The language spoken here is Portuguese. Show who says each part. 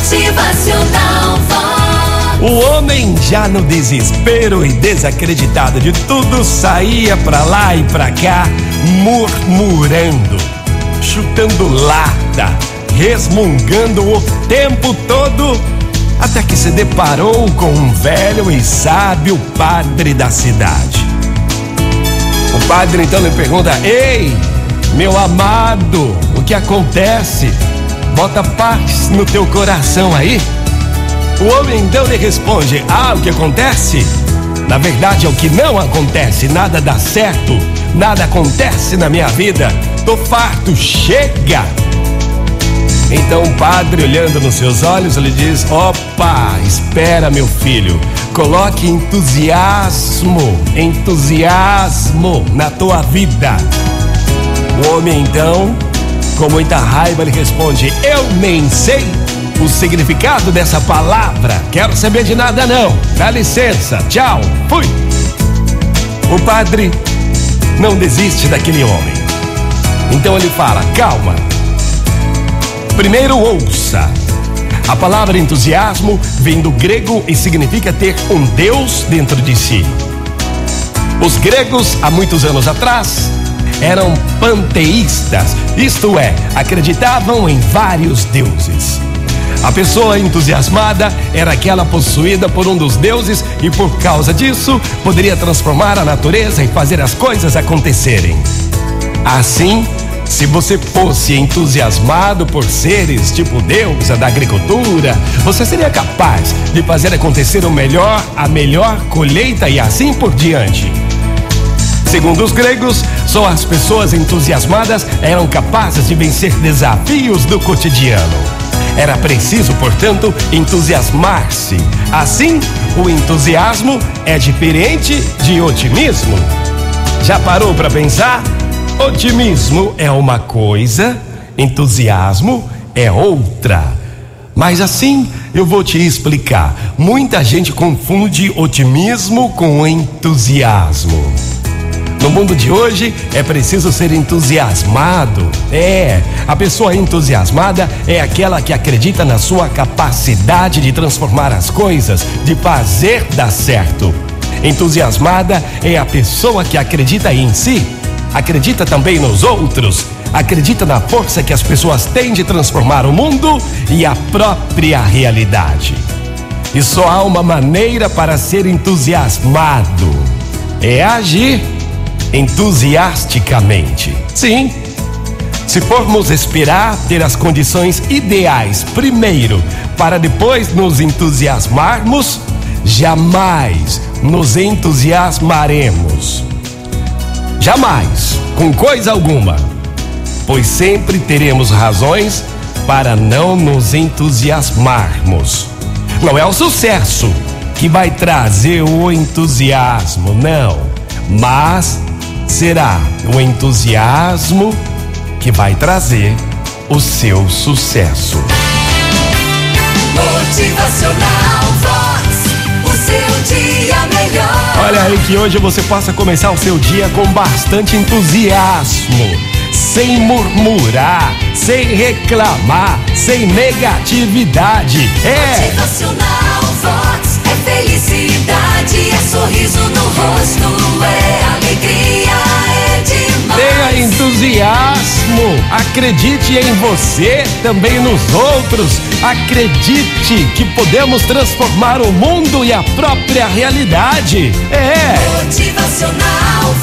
Speaker 1: Motivacional.
Speaker 2: O homem, já no desespero e desacreditado de tudo, saía pra lá e pra cá, murmurando, chutando lata, resmungando o tempo todo, até que se deparou com um velho e sábio padre da cidade. O padre então lhe pergunta: Ei, meu amado, o que acontece? Bota paz no teu coração aí. O homem então lhe responde: Ah, o que acontece? Na verdade é o que não acontece, nada dá certo, nada acontece na minha vida. Tô farto, chega! Então o padre, olhando nos seus olhos, lhe diz: Opa, espera, meu filho, coloque entusiasmo, entusiasmo na tua vida. O homem então, com muita raiva, lhe responde: Eu nem sei o significado dessa palavra, quero saber de nada não. Dá licença, tchau, fui. O padre não desiste daquele homem. Então ele fala: Calma. Primeiro ouça. A palavra entusiasmo vem do grego e significa ter um Deus dentro de si. Os gregos, há muitos anos atrás, eram panteístas, isto é, acreditavam em vários deuses. A pessoa entusiasmada era aquela possuída por um dos deuses e, por causa disso, poderia transformar a natureza e fazer as coisas acontecerem. Assim, se você fosse entusiasmado por seres tipo deusa da agricultura, você seria capaz de fazer acontecer o melhor, a melhor colheita e assim por diante. Segundo os gregos, só as pessoas entusiasmadas eram capazes de vencer desafios do cotidiano. Era preciso, portanto, entusiasmar-se. Assim, o entusiasmo é diferente de otimismo. Já parou para pensar? Otimismo é uma coisa, entusiasmo é outra. Mas assim eu vou te explicar. Muita gente confunde otimismo com entusiasmo. No mundo de hoje é preciso ser entusiasmado. É, a pessoa entusiasmada é aquela que acredita na sua capacidade de transformar as coisas, de fazer dar certo. Entusiasmada é a pessoa que acredita em si, acredita também nos outros, acredita na força que as pessoas têm de transformar o mundo e a própria realidade. E só há uma maneira para ser entusiasmado: é agir entusiasticamente. Sim. Se formos esperar ter as condições ideais primeiro para depois nos entusiasmarmos, jamais nos entusiasmaremos. Jamais, com coisa alguma, pois sempre teremos razões para não nos entusiasmarmos. Não é o sucesso que vai trazer o entusiasmo, não, mas será o entusiasmo que vai trazer o seu sucesso.
Speaker 1: Motivacional Vox. O seu dia melhor.
Speaker 2: Olha aí que hoje você possa começar o seu dia com bastante entusiasmo, sem murmurar, sem reclamar, sem negatividade. É,
Speaker 1: Motivacional Vox. É felicidade, é sorriso no rosto, é alegria, é demais.
Speaker 2: tenha entusiasmo, acredite em você, também nos outros. Acredite que podemos transformar o mundo e a própria realidade. É.
Speaker 1: Motivacional